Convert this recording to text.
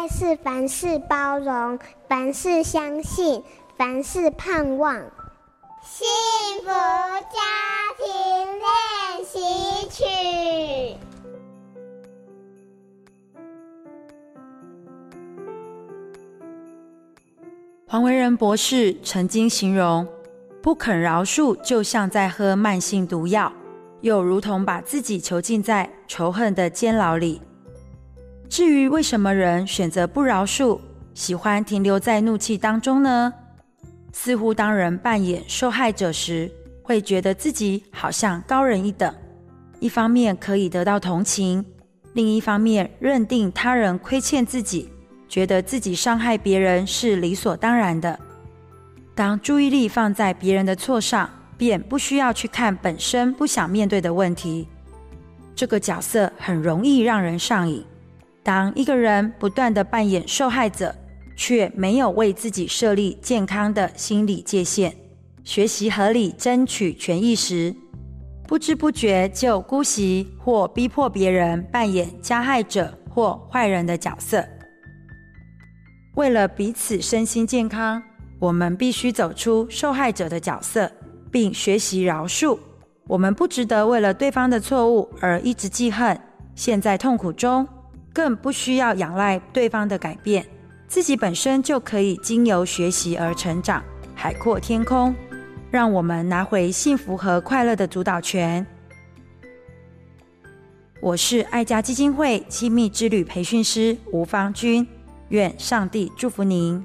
爱是凡事包容，凡事相信，凡事盼望。幸福家庭练习曲。黄维仁博士曾经形容，不肯饶恕就像在喝慢性毒药，又如同把自己囚禁在仇恨的监牢里。至于为什么人选择不饶恕，喜欢停留在怒气当中呢？似乎当人扮演受害者时，会觉得自己好像高人一等，一方面可以得到同情，另一方面认定他人亏欠自己，觉得自己伤害别人是理所当然的。当注意力放在别人的错上，便不需要去看本身不想面对的问题。这个角色很容易让人上瘾。当一个人不断的扮演受害者，却没有为自己设立健康的心理界限，学习合理争取权益时，不知不觉就姑息或逼迫别人扮演加害者或坏人的角色。为了彼此身心健康，我们必须走出受害者的角色，并学习饶恕。我们不值得为了对方的错误而一直记恨，陷在痛苦中，更不需要仰赖对方的改变。自己本身就可以经由学习而成长，海阔天空。让我们拿回幸福和快乐的主导权。我是爱家基金会亲密之旅培训师吴芳君，愿上帝祝福您。